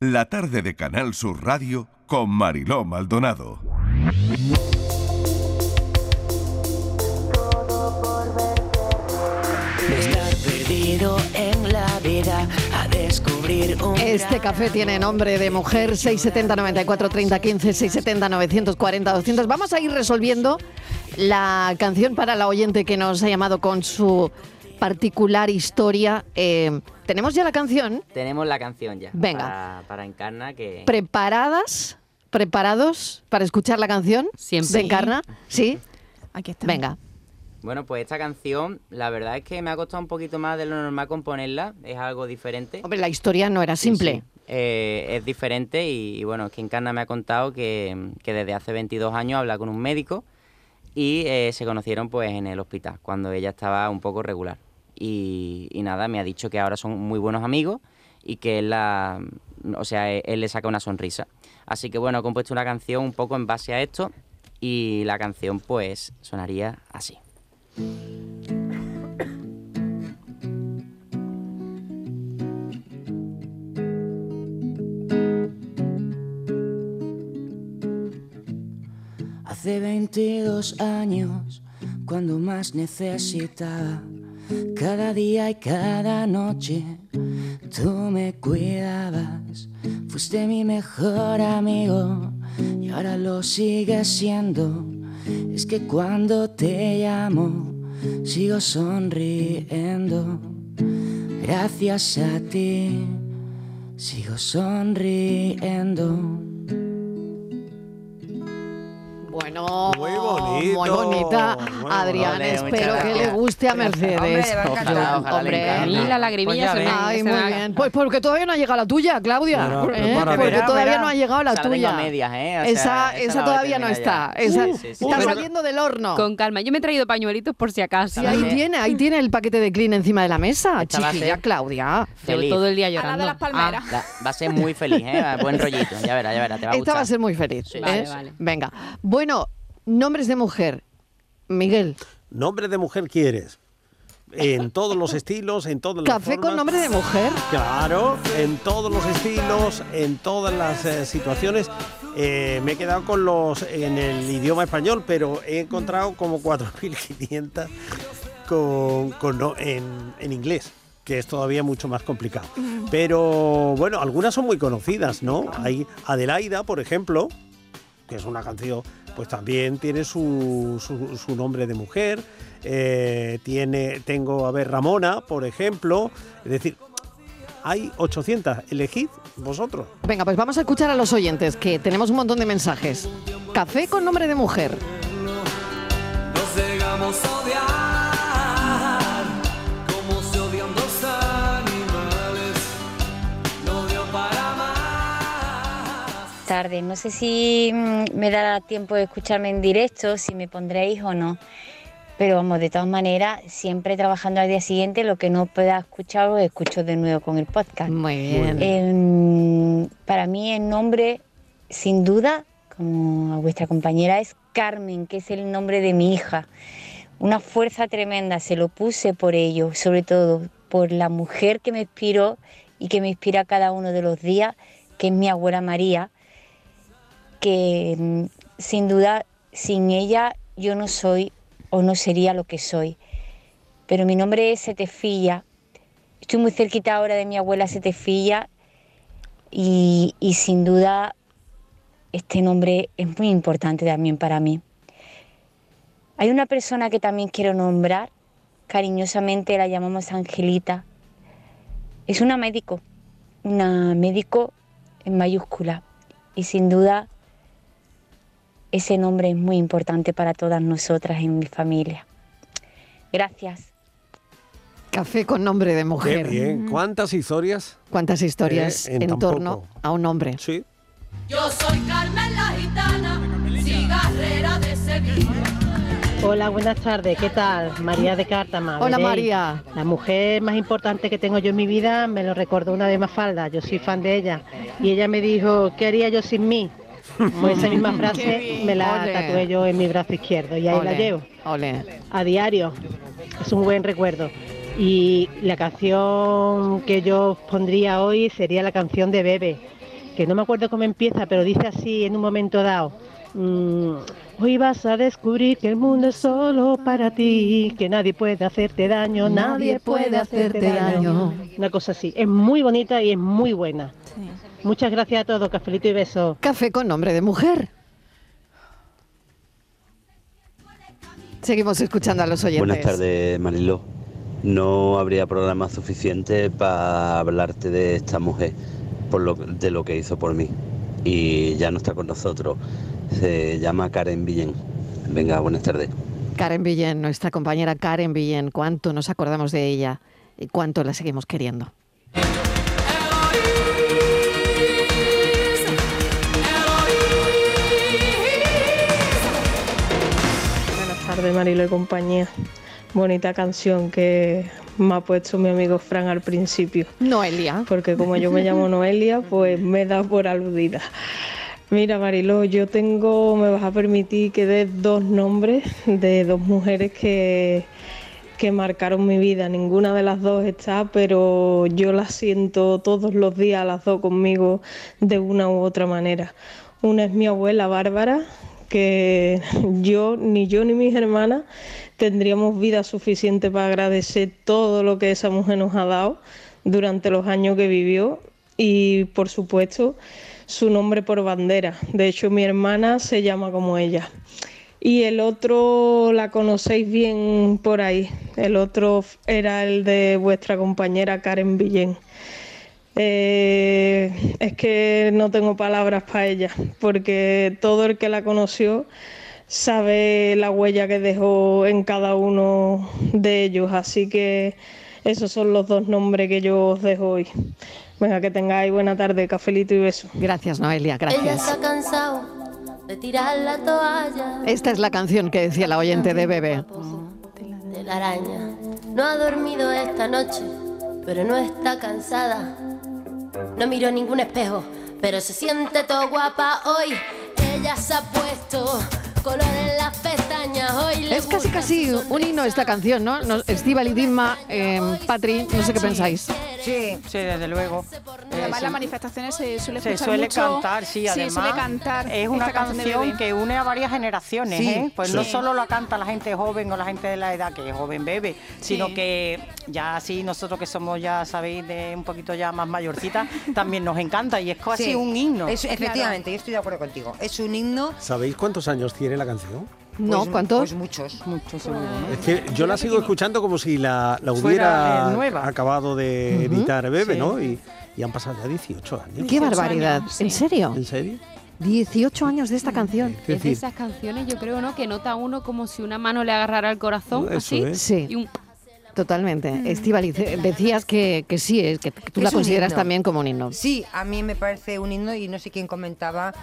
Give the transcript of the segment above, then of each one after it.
La tarde de Canal Sur Radio con Mariló Maldonado. Estar perdido en la vida a descubrir un Este café tiene nombre de mujer 670 94 30 15 670 940 200. Vamos a ir resolviendo la canción para la oyente que nos ha llamado con su particular historia. Eh, ¿Tenemos ya la canción? Tenemos la canción ya. Venga. Para, para Encarna que... ¿Preparadas? ¿Preparados para escuchar la canción? Siempre. ¿De Encarna? ¿Sí? Aquí está. Venga. Bueno, pues esta canción, la verdad es que me ha costado un poquito más de lo normal componerla. Es algo diferente. Hombre, la historia no era simple. Sí, eh, es diferente y, y bueno, es que Encarna me ha contado que, que desde hace 22 años habla con un médico y eh, se conocieron pues en el hospital, cuando ella estaba un poco regular. Y, nada, me ha dicho que ahora son muy buenos amigos y que él, la, o sea, él le saca una sonrisa. Así que bueno, he compuesto una canción un poco en base a esto y la canción pues sonaría así. Hace 22 años, cuando más necesitaba, cada día y cada noche, tú me cuidabas. Fuiste mi mejor amigo y ahora lo sigues siendo. Es que cuando te llamo, sigo sonriendo. Gracias a ti, sigo sonriendo. Bueno, Muy bonito, muy bonita. muy Adrián, espero que gracias. le guste a Mercedes. Hombre, a mí la lagrimilla Pues ya se me. Ay, muy bien. Pues porque todavía no ha llegado la tuya, Claudia. ¿eh? Porque Verá, todavía verá. no ha llegado la tuya. medias, ¿eh? O esa, sea, esa, todavía no está. Esa. Sí, sí, está saliendo del horno. Con calma. Yo me he traído pañuelitos por si acaso. Sí, ahí tiene, ahí tiene el paquete de clean encima de la mesa. Chiquilla, Claudia. Feliz. todo el día A la llorando. de las palmeras. La- va a ser muy feliz, ¿eh? Buen rollito. Ya verás, ya verás, te va a Esta va a ser muy feliz. ¿eh? Vale, vale. Venga. Bueno, nombres de mujer. Miguel, Nombre de mujer quieres. En todos los estilos, en todas las café con nombre de mujer. Claro, en todos los estilos, en todas las eh, situaciones. Eh, me he quedado con los en el idioma español, pero he encontrado como 4.500 con, con no- en, en inglés, que es todavía mucho más complicado. Pero bueno, algunas son muy conocidas, ¿no? Hay Adelaida, por ejemplo, que es una canción, pues también tiene su, su- su nombre de mujer. eh, tiene, tengo, a ver, Ramona, por ejemplo. Es decir, hay 800. Elegid vosotros. Venga, pues vamos a escuchar a los oyentes, que tenemos un montón de mensajes. Café con nombre de mujer. Nos llegamos a odiar tardes. No sé si mm, me dará tiempo de escucharme en directo, si me pondréis o no. Pero vamos, de todas maneras, siempre trabajando al día siguiente, lo que no pueda escuchar, lo escucho de nuevo con el podcast. Muy bien. Em, para mí el nombre, sin duda, como a vuestra compañera, es Carmen, que es el nombre de mi hija. Una fuerza tremenda, se lo puse por ello, sobre todo por la mujer que me inspiró y que me inspira cada uno de los días, que es mi abuela María, que sin duda sin ella yo no soy o no sería lo que soy. Pero mi nombre es Setefilla. Estoy muy cerquita ahora de mi abuela Setefilla y, y sin duda este nombre es muy importante también para mí. Hay una persona que también quiero nombrar, cariñosamente la llamamos Angelita. Es una médico, una médico en mayúscula y sin duda ese nombre es muy importante para todas nosotras en mi familia. Gracias. Café con nombre de Qué mujer. bien. ¿Cuántas historias? ¿Cuántas historias Eh, en torno a un nombre? Sí. Yo soy Carmen la gitana, cigarrera de Sevilla. Hola, buenas tardes. ¿Qué tal? María de Cártama. Hola, Veréis, María. La mujer más importante que tengo yo en mi vida me lo recordó una vez Mafalda. Yo soy fan de ella. Y ella me dijo, ¿qué haría yo sin mí? Pues esa misma frase me la Ole. tatué yo en mi brazo izquierdo y ahí la llevo a diario. Es un buen recuerdo. Y la canción que yo pondría hoy sería la canción de Bebe. que no me acuerdo cómo empieza, pero dice así en un momento dado. Mm, Hoy vas a descubrir que el mundo es solo para ti, que nadie puede hacerte daño, nadie, puede hacerte daño. Una cosa así. Es muy bonita y es muy buena. Muchas gracias a todos, cafelito y besos. Café con nombre de mujer. Seguimos escuchando a los oyentes. Buenas tardes, Mariló. No habría programa suficiente para hablarte de esta mujer, por lo, de lo que hizo por mí. Y ya no está con nosotros. Se llama Karen Villén. Venga, buenas tardes. Karen Villén, nuestra compañera Karen Villén, cuánto nos acordamos de ella y cuánto la seguimos queriendo. Buenas tardes, Marilo y compañía. Bonita canción que me ha puesto mi amigo Fran al principio. Noelia. Porque como yo me llamo Noelia, pues me da por aludida. Mira, Mariló, yo tengo, me vas a permitir que dé dos nombres de dos mujeres que, que marcaron mi vida. Ninguna de las dos está, pero yo las siento todos los días, las dos conmigo, de una u otra manera. Una es mi abuela Bárbara, que yo, ni yo ni mis hermanas, tendríamos vida suficiente para agradecer todo lo que esa mujer nos ha dado durante los años que vivió y, por supuesto, su nombre por bandera. De hecho, mi hermana se llama como ella. Y el otro la conocéis bien por ahí. El otro era el de vuestra compañera Karen Villén. Eh, es que no tengo palabras para ella, porque todo el que la conoció sabe la huella que dejó en cada uno de ellos. Así que esos son los dos nombres que yo os dejo hoy. Venga, que tengáis buena tarde, cafelito y beso. Gracias, Noelia, Ella gracias. se ha cansado de tirar la toalla Esta es la canción que decía la oyente de Bebé. de la araña. No ha dormido esta noche, pero no está cansada. No miró ningún espejo, pero se siente todo guapa hoy. Ella se ha puesto color en las pestañas hoy. le Es casi casi un himno esta canción, ¿no? no Estíbal y Dilma, eh, Patri, no sé qué pensáis. Sí, sí, desde luego. Además, Eh, las sí. manifestaciones se suele Se suele mucho- cantar, sí, además. suele cantar es una canción que une a varias generaciones, Sí, ¿eh? Pues no sí. solo la canta la gente joven o la gente de la edad que es joven bebe, sino Sí. que ya así nosotros que somos ya, sabéis, de un poquito ya más mayorcitas, también nos encanta y es casi Sí, un himno. es- efectivamente, yo estoy de acuerdo contigo. Es un himno. ¿Sabéis cuántos años tiene la canción? No, Pues- ¿cuántos? Pues muchos. Muchos, seguro. Es que yo la sigo escuchando como si la, la hubiera nueva. acabado de Ujú. editar Bebe, Sí. ¿no? Y, y han pasado ya 18 años. ¡Qué barbaridad! ¿En serio? ¿En serio? 18 años de esta canción. Es Es de esas canciones, yo creo, ¿no? Que nota uno como si una mano le agarrara al corazón, Eso así. Sí. Y un Totalmente. Estivaliz, decías que, que sí, es que tú la Es consideras himno. también como un himno. Sí, a mí me parece un himno y no sé quién comentaba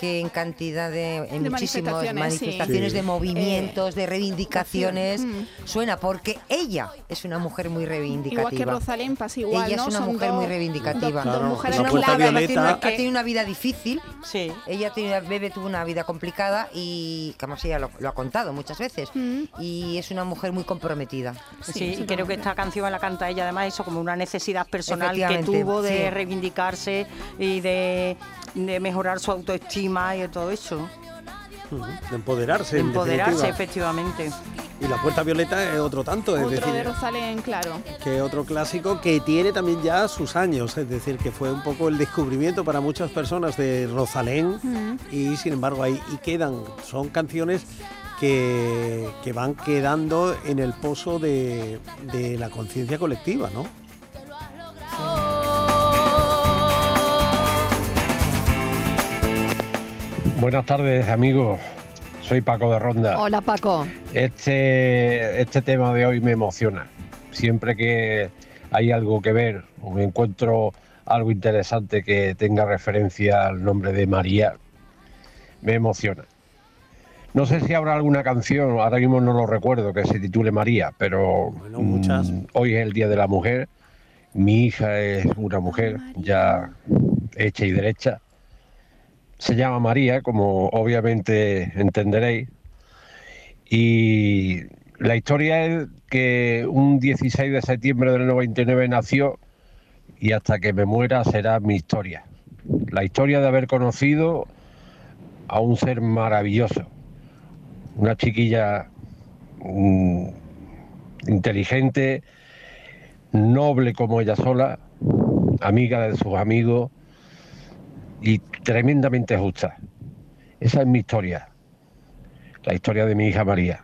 que en cantidad de, en De muchísimas manifestaciones, manifestaciones, sí. de Sí. movimientos, de reivindicaciones, Mm. suena porque ella es una mujer muy reivindicativa. Igual que Rosalén pasa igual, ella ¿no? es una Son mujer dos- muy reivindicativa. dos- dos Claro, mujeres una mujer que violeta. tiene una- ha tenido una vida difícil. Sí. Ella tiene, Bebe tuvo una vida complicada y, como ella lo, lo ha contado muchas veces, Mm. y es una mujer muy comprometida. Sí, y creo que esta canción la canta ella además eso como una necesidad personal que tuvo de sí. reivindicarse y de, de mejorar su autoestima y de todo eso. de empoderarse. De empoderarse, efectivamente. Y la puerta violeta es otro tanto, es Otro decir, de Rosalén, claro. que otro clásico que tiene también ya sus años, es decir, que fue un poco el descubrimiento para muchas personas de Rosalén y sin embargo ahí y quedan, son canciones que, que van quedando en el pozo de, de la conciencia colectiva, ¿no? Buenas tardes, amigos. Soy Paco de Ronda. Hola, Paco. Este, este tema de hoy me emociona. Siempre que hay algo que ver o me encuentro algo interesante que tenga referencia al nombre de María, me emociona. No sé si habrá alguna canción, ahora mismo no lo recuerdo, que se titule María, pero muchas. mm, hoy es el Día de la Mujer. Mi hija es una mujer ya hecha y derecha. Se llama María, como obviamente entenderéis. Y la historia es que un 16 de septiembre del 99 nació y hasta que me muera será mi historia. la historia de haber conocido a un ser maravilloso, una chiquilla mm, inteligente, noble como ella sola, amiga de sus amigos y tremendamente justa. Esa es mi historia, la historia de mi hija María,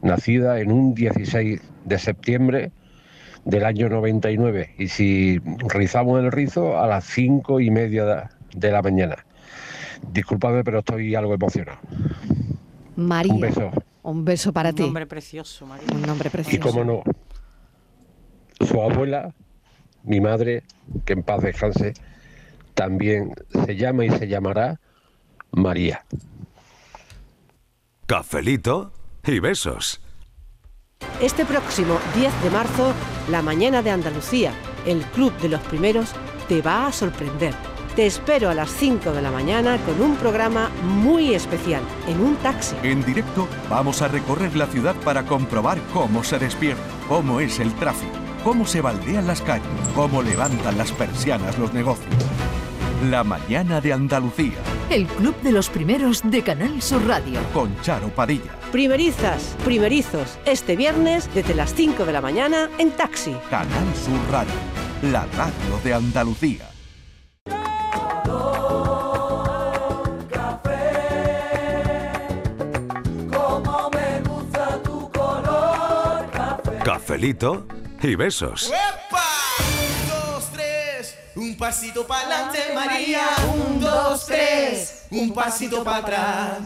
nacida en un 16 de septiembre del año 99 y si rizamos el rizo a las cinco y media de- la mañana. Disculpadme, pero estoy algo emocionado. María. Un beso. Un beso para Un ti. nombre precioso, María. Un nombre Y precioso. cómo no, su abuela, mi madre, que en paz descanse, también se llama y se llamará María. Cafelito y besos. Este próximo 10 de marzo, la mañana de Andalucía, el Club de los Primeros, te va a sorprender. Te espero a las 5 de la mañana con un programa muy especial, en un taxi. En directo vamos a recorrer la ciudad para comprobar cómo se despierta, cómo es el tráfico, cómo se baldean las calles, cómo levantan las persianas los negocios. La mañana de Andalucía El Club de los Primeros de Canal Sur Radio. con Charo Padilla. Primerizas, primerizos, este viernes desde las 5 de la mañana en taxi. Canal Sur Radio, la radio de Andalucía. Como me gusta tu color café. Cafelito y besos. Pasito para adelante, María. Un, dos, tres, un pasito para atrás.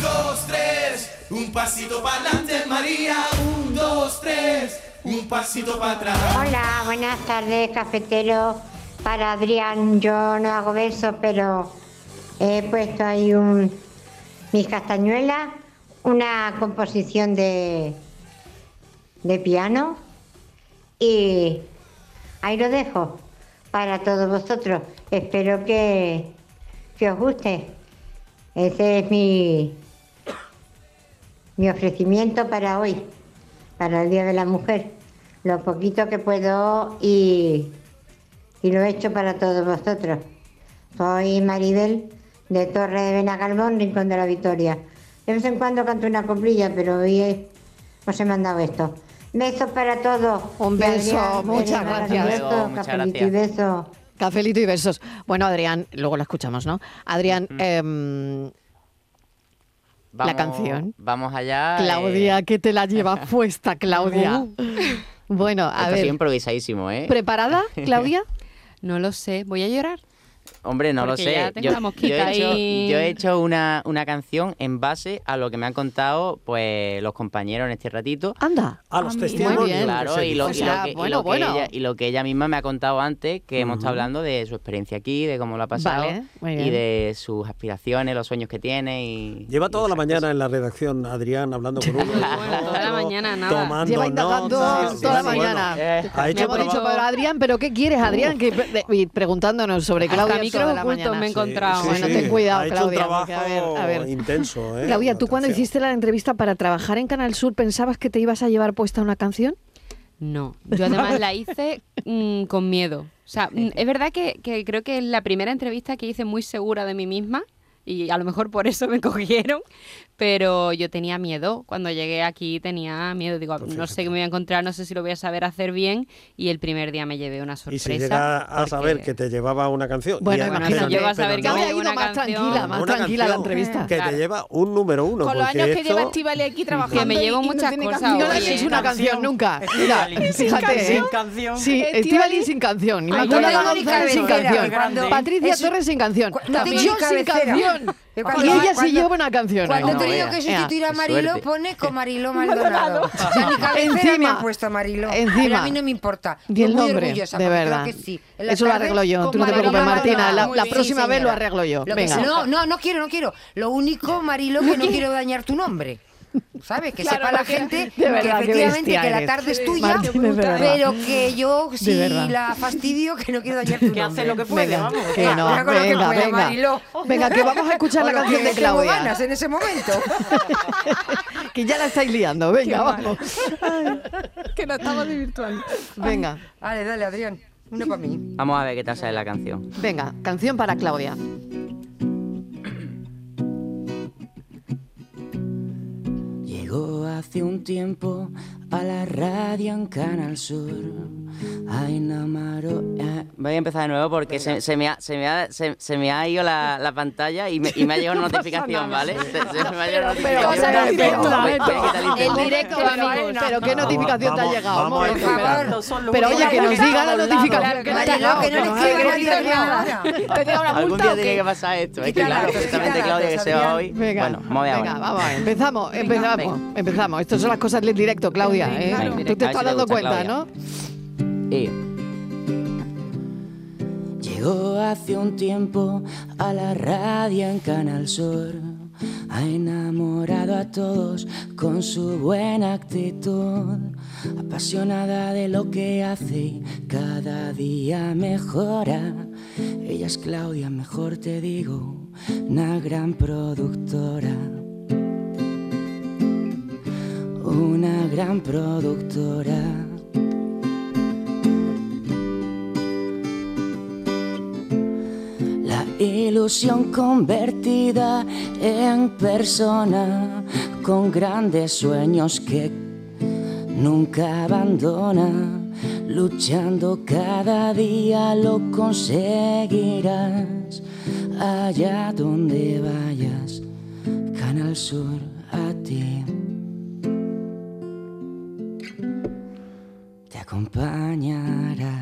Dos, tres, un pasito para adelante, María. Un, dos, tres, un pasito para atrás. Hola, buenas tardes, cafetero. Para Adrián, yo no hago besos, pero he puesto ahí un, mis castañuelas, una composición de, de piano y ahí lo dejo para todos vosotros. Espero que, que os guste. Ese es mi, mi ofrecimiento para hoy, para el Día de la Mujer. Lo poquito que puedo y, y lo he hecho para todos vosotros. Soy Maribel de Torre de Benagalbón, Rincón de la Victoria. De vez en cuando canto una coplilla, pero hoy os he mandado esto. Besos para todos. Un beso, Adrián, muchas de gracias. Muchas cafelito y besos. Cafelito y besos. Bueno, Adrián, luego la escuchamos, ¿no? Adrián, em, la Vamos- canción. Vamos allá. eh, Claudia, que te la llevas puesta, Claudia. Bueno, a esto ha sido ver, improvisadísimo, ¿eh? ¿preparada, Claudia? No lo sé, voy a llorar. Hombre, no Porque lo sé. Yo, he hecho, ahí. yo he hecho una, una canción en base a lo que me han contado pues los compañeros en este ratito. Anda. A los testimonios. bien. Claro, que y lo, que, y bueno, lo que bueno. ella, y lo que ella misma me ha contado antes, que hemos estado hablando de su experiencia aquí, de cómo lo ha pasado Vale, y de sus aspiraciones, los sueños que tiene y Lleva toda la mañana en la redacción Adrián hablando con uno. Bueno, toda la mañana, nada. Tomando Lleva indagando notas. toda la Bueno, mañana. Eh, Ha hecho hemos dicho, pero Adrián, ¿pero qué quieres, Adrián? Que, de- y preguntándonos sobre Claudia micros toda la mañana. me he encontrado. Bueno, ten cuidado, ha hecho Claudia, un porque, a ver, a ver. intenso, ¿eh? Claudia, ¿tú cuando hiciste la entrevista para trabajar en Canal Sur pensabas que te ibas a llevar puesta una canción? No, yo además la hice mm, con miedo. O sea, mm, es verdad que, que creo que es la primera entrevista que hice muy segura de mí misma y a lo mejor por eso me cogieron, pero yo tenía miedo. Cuando llegué aquí tenía miedo. Digo, Pues no sé qué me voy a encontrar, no sé si lo voy a saber hacer bien y el primer día me llevé una Y sorpresa. si llega a porque- saber que te llevaba una canción. Bueno, y- imagínate. pero- Yo vas a pero que no, me llevo una más canción. tranquila, más una tranquila la entrevista. Que Claro. te lleva un número uno. Con los años que esto- lleva Estivali aquí trabajando. Que me llevo y- y no muchas tiene cosas, canción. No le una canción. nunca. Mira, fíjate. Sin ¿eh? canción. Sí, Estivali- sin canción. Inmaculada González sin canción. Patricia Torres sin canción. yo sin canción. Y ella se lleva una canción. Cuando he no, tenido que sustituir a suerte. pone con Marilo Maldonado. O sea, mi cabecera me Encima, han puesto Marilo. encima. Pero a mí no me importa. Y el nombre, de verdad. Eso lo arreglo yo, tú no te preocupes, Martina. La, próxima vez lo arreglo yo. No, no, no quiero, no quiero. Lo único, Marilo, que no quiero dañar tu nombre. ¿Sabes? Que Claro, sepa la gente de que verdad, efectivamente bestia que la eres. tarde es tuya, Martín, pero que yo sí verdad. la fastidio, que no quiero dañar tu nombre. Que hace lo que puede, Venga, vamos. que no, con lo que venga, pueda, venga. Venga, que vamos a escuchar O la canción que de Claudia. ganas en ese momento. Que ya la estáis liando. Venga, Qué vamos. que nos estamos divirtuando. Venga. Dale, dale, Adrián. Una para mí. Vamos a ver qué tal sale la canción. Venga, canción para Claudia. Hace un tiempo a la radio en Canal Sur. Ay, Namaro. Eh, Voy a empezar de nuevo porque se, se me ha, se, me ha, se, se me ha ido la, la pantalla y me, y me ha llegado una notificación. ¿vale? Se, me ha llegado una notificación. el directo, amigos, pero qué notificación te ha llegado. Pero oye, que nos diga la notificación que te ha llegado. que no le nos escribe haga nadie crédito nada. nada. ¿Te llega una Algún día tiene qué? que pasar esto. Es que Quita claro, quita Claudia que se va hoy. Venga, Bueno, vamos a ver venga, ahora. vamos a ver. Empezamos, empezamos, empezamos. Estas son las cosas del directo, Claudia. ¿Eh? Venga, Tú te estás dando cuenta, Claudia. ¿no? Y Llegó hace un tiempo a la radio en Canal Sur. Ha enamorado a todos con su buena actitud. Apasionada de lo que hace y cada día mejora. Ella es Claudia, mejor te digo, una gran productora. Una gran productora. La ilusión convertida en persona con grandes sueños que nunca abandona. Luchando cada día lo conseguirás. Allá donde vayas, Canal Sur a ti. Acompañará.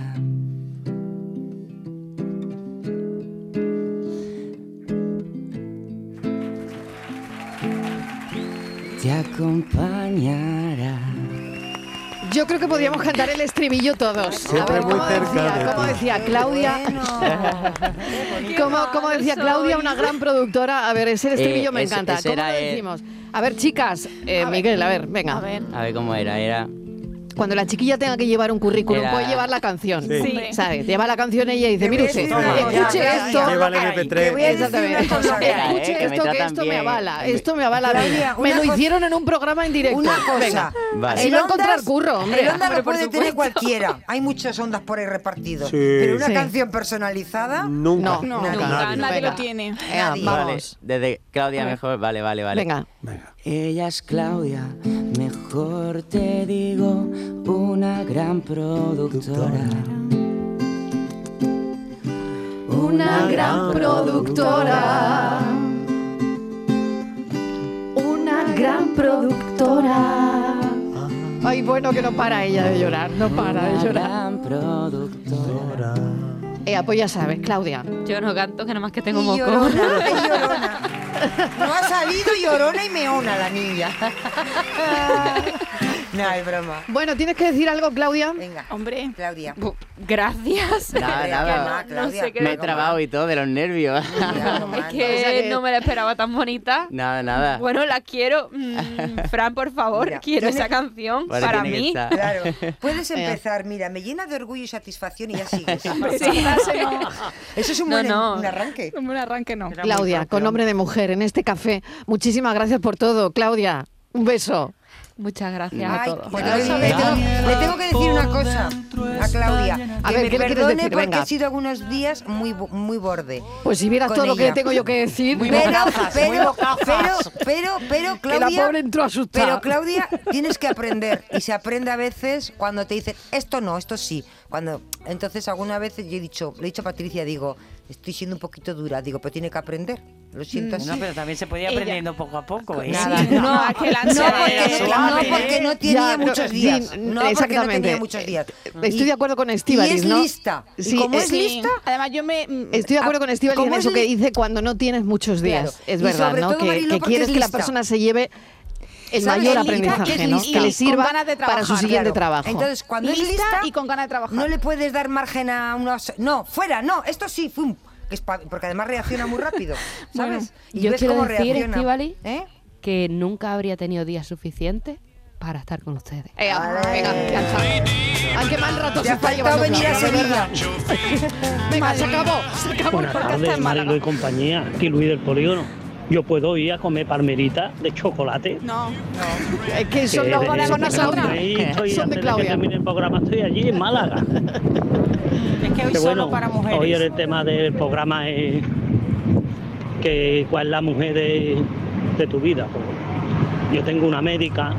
te acompañará. Yo creo que podríamos cantar el estribillo todos. Siempre a ver, muy ¿cómo cerca decía, de ¿cómo ti. decía Claudia? como, como decía Claudia, una gran productora. A ver, ese estribillo Eh, me ese- encanta. ese ¿Cómo era lo el- decimos? A ver, chicas, eh, Miguel, a ver, venga. A ver cómo era. Era. Cuando la chiquilla tenga que llevar un currículum, Era- puede llevar la canción. Sí. Sí. ¿Sabes? Lleva la canción ella y dice, mire usted, escuche ya, esto. Lleva el MP3. Te voy a decir Exactamente. una cosa, Espera, eh, Escuche que me esto, que tratan esto me bien. avala, esto me avala. Claudia, me una lo cosa- hicieron en un programa en directo. Una cosa, Venga. Vale. Así el va a encontrar Ondas- curro, hombre. El onda Hombre, lo por puede tener supuesto. cualquiera. Hay muchas ondas por ahí repartidos. Sí. Pero una Sí. canción personalizada. Nunca. No, No, nunca. nadie Venga. lo tiene. Nadie. Vale, vamos. desde Claudia mejor. Vale, vale, vale. Venga. Ella es Claudia, mejor te digo, una gran productora. Una gran productora. Una gran productora. Ay, bueno, que no para ella de llorar, no para de Una llorar. gran productora. Ea, pues ya sabes, Claudia. Yo no canto, que nada más que tengo Y moco. llorona, es llorona. No ha salido llorona y meona la niña. No, es broma. Bueno, ¿tienes que decir algo, Claudia? Venga, Hombre, Claudia. Bu- Gracias. Nada, nada. no, Claudia. No sé qué Me he trabado y todo de los nervios. Es que, O sea que- no me la esperaba tan bonita. nada, nada. Bueno, la quiero. Mm, Fran, por favor, Mira, quiero esa canción Vale, para tiene que mí. estar. Claro. Puedes empezar, mira, me llena de orgullo y satisfacción y ya sigues. no. Eso es un No, buen no. un arranque. Un buen arranque no. Claudia, con nombre de mujer en este café. Muchísimas gracias por todo, Claudia. Un beso. Muchas gracias a todos. pues le, le tengo, le tengo que decir una cosa a Claudia. A Que ver, me ¿qué le quieres perdone decir? porque Venga. he sido algunos días muy, muy borde. Pues si vieras todo lo que tengo yo que decir. Pero, bocazas, muy pero, pero, pero, pero, Que la Claudia. pobre entró asustada. Pero, Claudia, tienes que aprender. Y se aprende a veces cuando te dicen, esto no, esto sí. Cuando, entonces, alguna vez yo he dicho, le he dicho a Patricia, digo, estoy siendo un poquito dura. Digo, pero tiene que aprender. Lo siento así. No, pero también se puede ir aprendiendo poco a poco. ¿eh? Nada, no, es que la no, ansiedad porque no, suave, porque no tenía Ya, muchos días. sí, no, porque no exactamente. tenía muchos días. Estoy de acuerdo con Estíbaliz, y es ¿no? lista. Sí, y como es Sí. lista, Además, yo me. mm, Estoy de acuerdo con Estíbaliz en ¿Cómo es eso que li- dice cuando no tienes muchos días. Claro. Es Y verdad, sobre ¿no? todo, que, Mariló, que porque quieres es que la lista. persona se lleve el ¿Sabes? mayor Es lista, aprendizaje, es ¿no? lista. Que le Y con sirva ganas de para su trabajar, siguiente claro. trabajo. Entonces, cuando es lista lista, y con ganas de trabajar. no le puedes dar margen a unos... No, fuera, no, esto sí, fum. Que es pa- porque además reacciona muy rápido, ¿sabes? y Yo ves quiero cómo decir, reacciona. ¿Eh? que nunca habría tenido días suficientes para estar con ustedes. Ea, venga, qué mal rato se ha está llevando venir a. Sevilla. Venga, se acabó, se acabó Buenas tardes. Marilo y compañía. Aquí Luis del Polígono. Yo puedo ir a comer palmerita de chocolate. No. Es que son, Que los- son que nosotras. estoy- Son de que Claudia. termine el programa estoy allí en Málaga. que hoy Que solo bueno, para mujeres. Hoy el tema del programa es que cuál es la mujer de, de tu vida. Yo tengo una médica,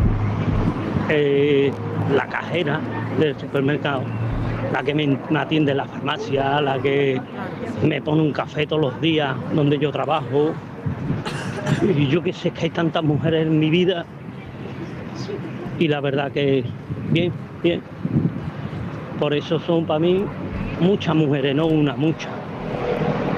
eh, la cajera del supermercado, la que me, me atiende en la farmacia, la que me pone un café todos los días donde yo trabajo. Y yo que sé que hay tantas mujeres en mi vida y la verdad que bien, bien. Por eso son para mí muchas mujeres, no una, muchas.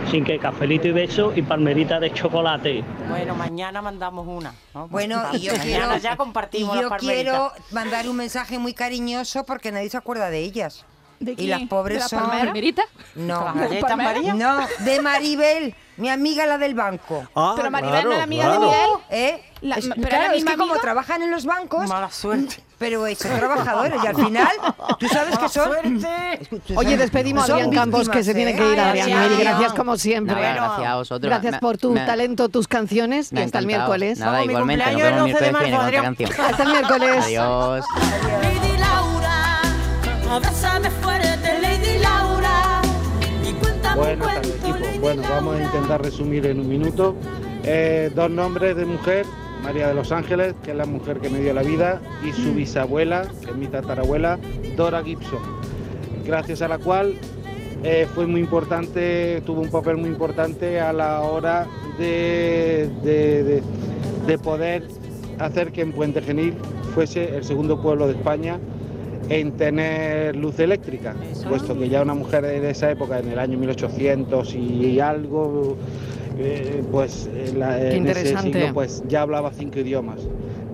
Sin que cafelito y beso y palmerita de chocolate. Bueno, mañana mandamos una. ¿no? Bueno, y yo Mañana quiero, ya compartimos y yo las palmeritas. quiero mandar un mensaje muy cariñoso porque nadie se acuerda de ellas. ¿De y las pobres ¿De la son... palmerita? No. ¿Las galletas ¿Palmera? María? No, de Maribel, mi amiga la del banco. Ah, Pero Maribel no es amiga de Miguel. ¿Eh? La- Es- pero claro, ¿es la es que misma como amiga? trabajan en los bancos... Mala suerte. Pero son trabajadores y al final, tú sabes que son... Oye, despedimos a Adrián Campos, que se tiene ¿eh? que ir, Adrián. Mil gracias como siempre. Nada, gracias a vosotros. Gracias por tu me- talento, tus canciones. Y hasta el miércoles. Nada, igualmente. Nos vemos el miércoles. Hasta el miércoles. Adiós. Abrázame fuerte, Lady Laura. Y cuéntame Buenas tardes, equipo. Bueno, vamos a intentar resumir en un minuto. Eh, dos nombres de mujer. María de los Ángeles, que es la mujer que me dio la vida, y su bisabuela, que es mi tatarabuela, Dora Gibson, gracias a la cual eh, fue muy importante, tuvo un papel muy importante a la hora de, de- de- de poder hacer que en Puente Genil fuese el segundo pueblo de España en tener luz eléctrica, puesto que ya una mujer de esa época, en el año 1800 y algo, eh, pues la- en ese siglo pues ya hablaba cinco idiomas.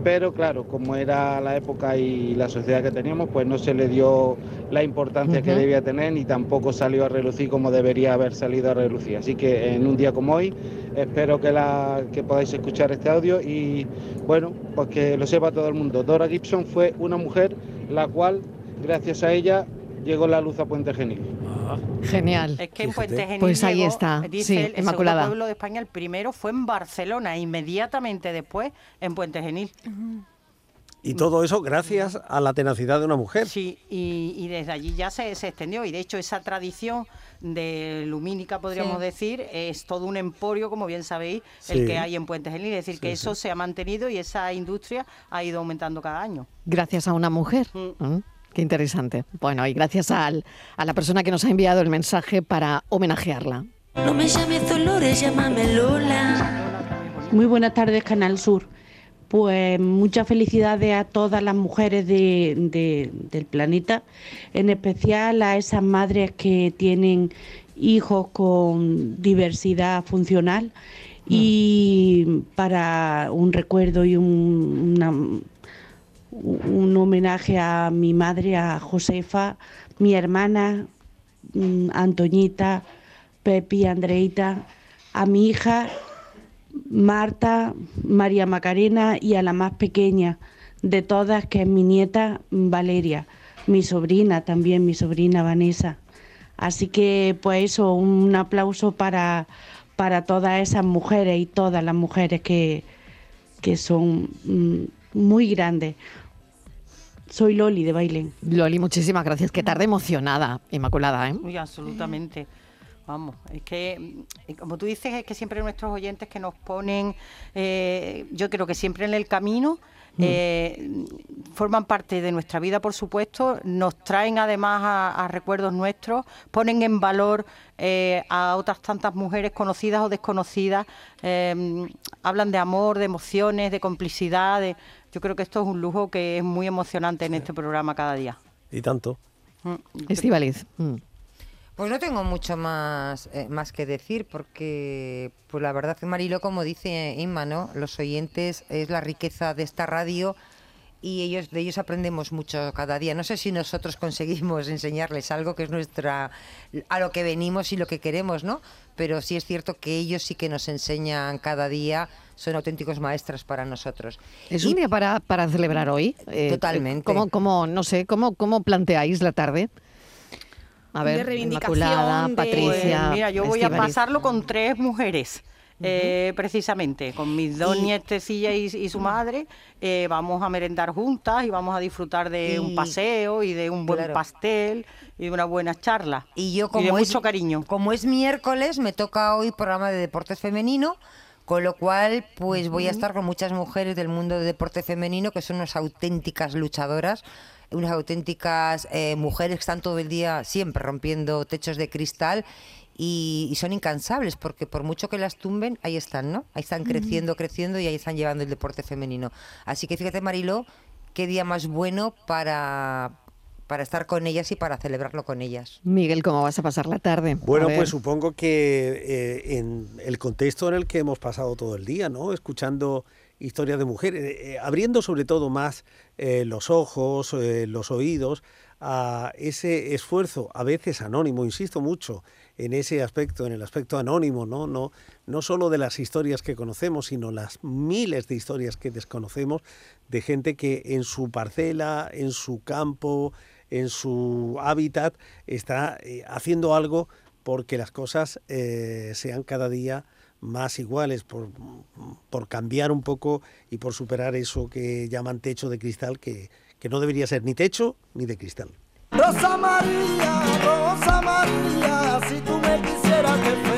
Pero claro, como era la época y la sociedad que teníamos, pues no se le dio la importancia que debía tener ni tampoco salió a relucir como debería haber salido a relucir. Así que en un día como hoy, espero que, la, que podáis escuchar este audio y bueno, pues que lo sepa todo el mundo. Dora Gibson fue una mujer la cual, gracias a ella, llegó la luz a Puente Genil. Genial. Es que en Puente Genil Pues ahí llegó, está. dice Sí, el, el Inmaculada. segundo pueblo de España, el primero fue en Barcelona, inmediatamente después en Puente Genil. Y todo eso gracias a la tenacidad de una mujer. Sí, y, y desde allí ya se, se extendió. Y de hecho, esa tradición de lumínica, podríamos Sí. decir, es todo un emporio, como bien sabéis, Sí. el que hay en Puente Genil. Es decir, Sí, que sí. eso se ha mantenido y esa industria ha ido aumentando cada año. Gracias a una mujer. Mm, Qué interesante. Bueno, y gracias al- a la persona que nos ha enviado el mensaje para homenajearla. No me llames Dolores, llámame Lola. Muy buenas tardes, Canal Sur. Pues muchas felicidades a todas las mujeres de- de- del planeta, en especial a esas madres que tienen hijos con diversidad funcional y para un recuerdo y un, una- un homenaje a mi madre, a Josefa, mi hermana, mm, Antoñita, Pepi, Andreita, a mi hija Marta, María Macarena y a la más pequeña de todas, que es mi nieta Valeria, mi sobrina también, mi sobrina Vanessa. Así que pues eso, un aplauso para, para todas esas mujeres y todas las mujeres que, que son mm, muy grandes. Soy Loli de Bailén. Loli, muchísimas gracias. Qué tarde emocionada, Inmaculada. ¿eh? Uy, absolutamente. Vamos, es que, mm, como tú dices, es que siempre nuestros oyentes que nos ponen, eh, yo creo que siempre en el camino, eh, forman parte de nuestra vida, por supuesto, nos traen además a, a recuerdos nuestros, ponen en valor eh, a otras tantas mujeres conocidas o desconocidas, eh, hablan de amor, de emociones, de complicidad. de- yo creo que esto es un lujo que es muy emocionante en este programa cada día. Y tanto. Mm, Estivaliz. Pues no tengo mucho más, eh, más que decir porque, pues la verdad que Marilo, como dice Inma, ¿no? Los oyentes es la riqueza de esta radio y ellos de ellos aprendemos mucho cada día. No sé si nosotros conseguimos enseñarles algo que es nuestra a lo que venimos y lo que queremos, ¿no? Pero sí es cierto que ellos sí que nos enseñan cada día, son auténticos maestros para nosotros. Es un día para, para celebrar hoy. Eh, Totalmente. ¿cómo, cómo, no sé, cómo, cómo planteáis la tarde? A ver, De reivindicación, Inmaculada, de- Patricia. Pues mira, yo voy a pasarlo con tres mujeres. eh, precisamente, con mis dos nietecillas y, y su madre, eh, vamos a merendar juntas y vamos a disfrutar de un Y- paseo y de un buen Claro. pastel y de una buena charla. Y yo de como es, mucho cariño. Como es miércoles, me toca hoy programa de deportes femenino, con lo cual pues voy a estar con muchas mujeres del mundo de deporte femenino que son unas auténticas luchadoras, unas auténticas eh, mujeres que están todo el día siempre rompiendo techos de cristal. Y, y son incansables porque por mucho que las tumben, ahí están, ¿no? Ahí están creciendo, creciendo y ahí están llevando el deporte femenino. Así que fíjate, Mariló, qué día más bueno para, para estar con ellas y para celebrarlo con ellas. Miguel, ¿cómo vas a pasar la tarde? Bueno, pues supongo que eh, en el contexto en el que hemos pasado todo el día, ¿no? Escuchando historias de mujeres, eh, eh, abriendo sobre todo más eh, los ojos, los oídos a ese esfuerzo, a veces anónimo, insisto mucho en ese aspecto, en el aspecto anónimo, ¿no? No, no solo de las historias que conocemos, sino las miles de historias que desconocemos de gente que en su parcela, en su campo, en su hábitat, está haciendo algo porque las cosas sean cada día más iguales, por, por cambiar un poco y por superar eso que llaman techo de cristal, que, que no debería ser ni techo ni de cristal. Rosa María, Rosa María, si tú me quisieras, qué feliz.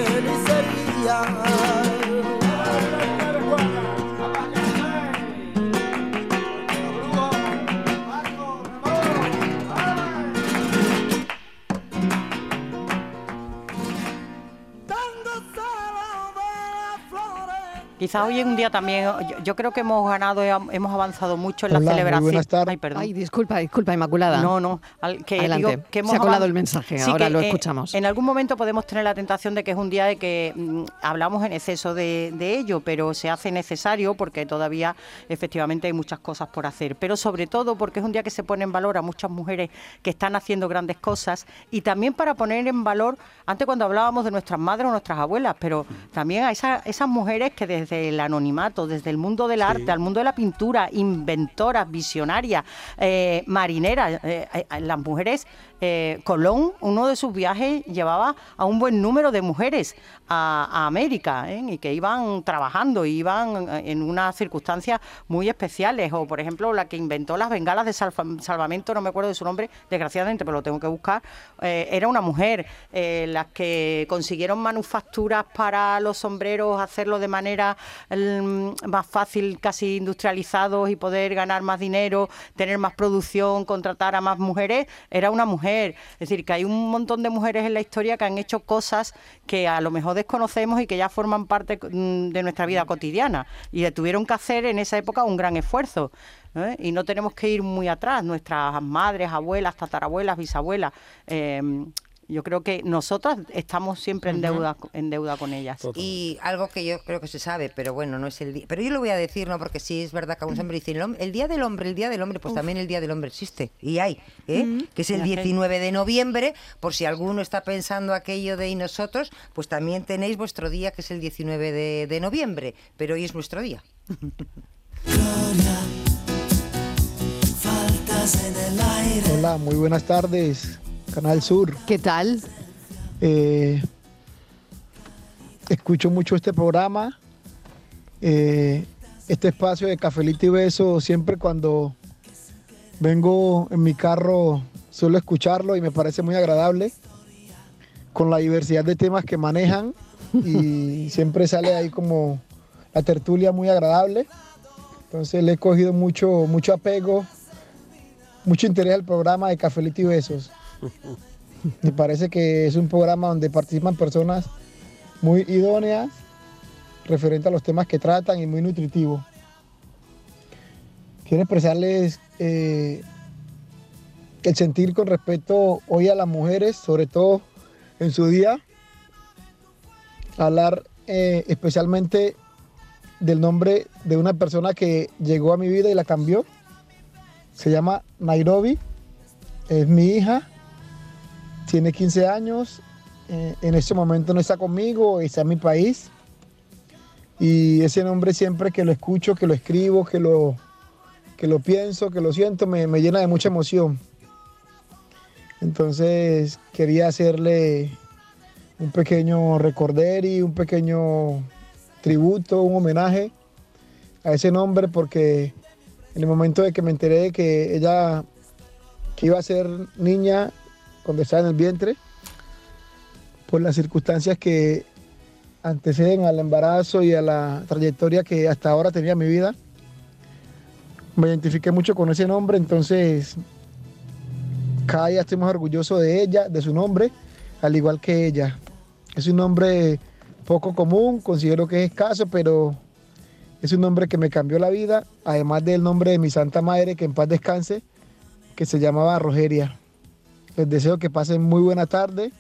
Quizás hoy es un día también, yo, yo creo que hemos ganado, hemos avanzado mucho en Hola, la celebración. buenas tardes. Ay, perdón. Ay, disculpa, disculpa, Inmaculada. No, no. al- que Adelante. digo que hemos Se ha colado el mensaje, Sí, ahora que, lo eh, escuchamos. en algún momento podemos tener la tentación de que es un día de que mm, hablamos en exceso de, de ello, pero se hace necesario porque todavía efectivamente hay muchas cosas por hacer. Pero sobre todo porque es un día que se pone en valor a muchas mujeres que están haciendo grandes cosas y también para poner en valor, antes cuando hablábamos de nuestras madres o nuestras abuelas, pero también a esa- esas mujeres que desde el anonimato, desde el mundo del arte, al mundo de la pintura, inventoras, visionarias, eh, marineras, eh, eh, las mujeres, eh, Colón, uno de sus viajes llevaba a un buen número de mujeres a, América ¿eh? y que iban trabajando, iban eh, en unas circunstancias muy especiales, o por ejemplo la que inventó las bengalas de salva- salvamento, no me acuerdo de su nombre, desgraciadamente, pero lo tengo que buscar, era una mujer, las que consiguieron manufacturas para los sombreros, hacerlo de manera mm, más fácil, casi industrializados y poder ganar más dinero, tener más producción, contratar a más mujeres, era una mujer. Es decir, que hay un montón de mujeres en la historia que han hecho cosas que a lo mejor desconocemos y que ya forman parte mm, de nuestra vida cotidiana y tuvieron que hacer en esa época un gran esfuerzo. Y no tenemos que ir muy atrás, nuestras madres, abuelas, tatarabuelas, bisabuelas. eh, yo creo que nosotras estamos siempre en deuda, en deuda con ellas. Y algo que yo creo que se sabe, pero bueno, no es el día. Pero yo lo voy a decir, ¿no? Porque sí es verdad que aún siempre dicen el, Día del Hombre, el Día del Hombre, pues también el Día del Hombre existe. Y hay, ¿eh? Mm. Que es el Ya sé. 19 de noviembre, por si alguno está pensando aquello de y nosotros, pues también tenéis vuestro día, que es el 19 de, de noviembre. Pero hoy es nuestro día. Faltas en el aire. Hola, muy buenas tardes, Canal Sur. ¿Qué tal? Eh, escucho mucho este programa, eh, este espacio de Cafelito y Beso, siempre cuando vengo en mi carro suelo escucharlo y me parece muy agradable, con la diversidad de temas que manejan y siempre sale ahí como la tertulia muy agradable. Entonces le he cogido mucho, mucho apego, mucho interés al programa de Cafelito y Besos. Me parece que es un programa donde participan personas muy idóneas referente a los temas que tratan y muy nutritivo. Quiero expresarles eh, el sentir con respecto hoy a las mujeres, sobre todo en su día. Hablar eh, especialmente del nombre de una persona que llegó a mi vida y la cambió. Se llama Nairobi, es mi hija, tiene 15 años, eh, en este momento no está conmigo, está en mi país. Y ese nombre siempre que lo escucho, que lo escribo, que lo, que lo pienso, que lo siento, me, me llena de mucha emoción. Entonces quería hacerle un pequeño recorderi, un pequeño tributo, un homenaje a ese nombre porque en el momento de que me enteré de que ella que iba a ser niña cuando estaba en el vientre, por las circunstancias que anteceden al embarazo y a la trayectoria que hasta ahora tenía mi vida, me identifiqué mucho con ese nombre, entonces cada día estoy más orgulloso de ella, de su nombre, al igual que ella. Es un nombre poco común, considero que es escaso, pero es un nombre que me cambió la vida, además del nombre de mi santa madre, que en paz descanse, que se llamaba Rogeria. Les deseo que pasen muy buena tarde,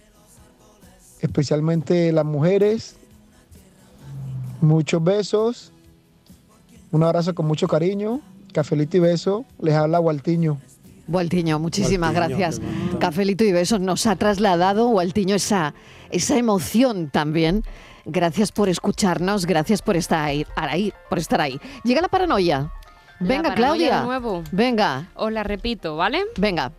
especialmente las mujeres. Muchos besos, un abrazo con mucho cariño, cafelito y beso, les habla Gualtiño. Gualtiño, muchísimas Gualtiño, gracias. Cafelito y besos nos ha trasladado, Gualtiño, esa, esa emoción también. Gracias por escucharnos, gracias por estar ahí, ahí, por estar ahí. Llega la paranoia. La Venga, paranoia Claudia. de nuevo. Venga. Os la repito, ¿vale? Venga.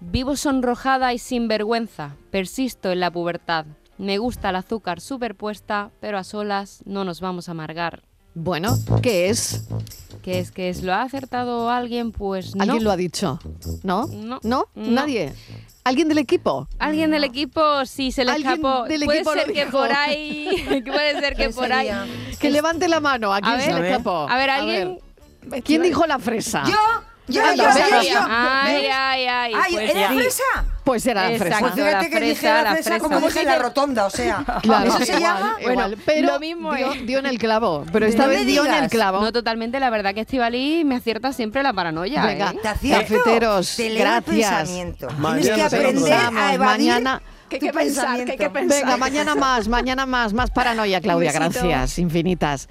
Vivo sonrojada y sin vergüenza. Persisto en la pubertad. Me gusta el azúcar superpuesta, pero a solas no nos vamos a amargar. Bueno, ¿qué es? ¿Qué es? ¿Qué es? ¿Lo ha acertado alguien? Pues no. ¿Alguien lo ha dicho? ¿No? No. ¿No? No. ¿Nadie? ¿Alguien del equipo? Alguien del equipo, sí, se le Alguien escapó. del puede equipo lo ser que dijo. por ahí, que puede ser que ¿Quién por ahí. Que levante la mano. ¿A quién A se ver, le escapó? a ver, alguien. ¿Quién dijo la fresa? Yo, yo, venga. yo, yo. Ay, ay, ay. Ay, pues ¿era sí. fresa? Pues era la fresa. Pues fíjate la que dije fresa, la la fresa como dije la rotonda, o sea. Claro, ¿Eso se igual, llama? igual. Bueno, pero lo mismo dio, es. dio en el clavo. Pero esta No vez dio en el clavo. No, totalmente, la verdad que Estivali me acierta siempre la paranoia. Venga, ¿eh? Te. Cafeteros, Te leo el gracias. pensamiento. Mañana Tienes que aprender Vamos, a evadir mañana- tu pensamiento. Venga, mañana más, mañana más, más paranoia, Claudia. Gracias, infinitas.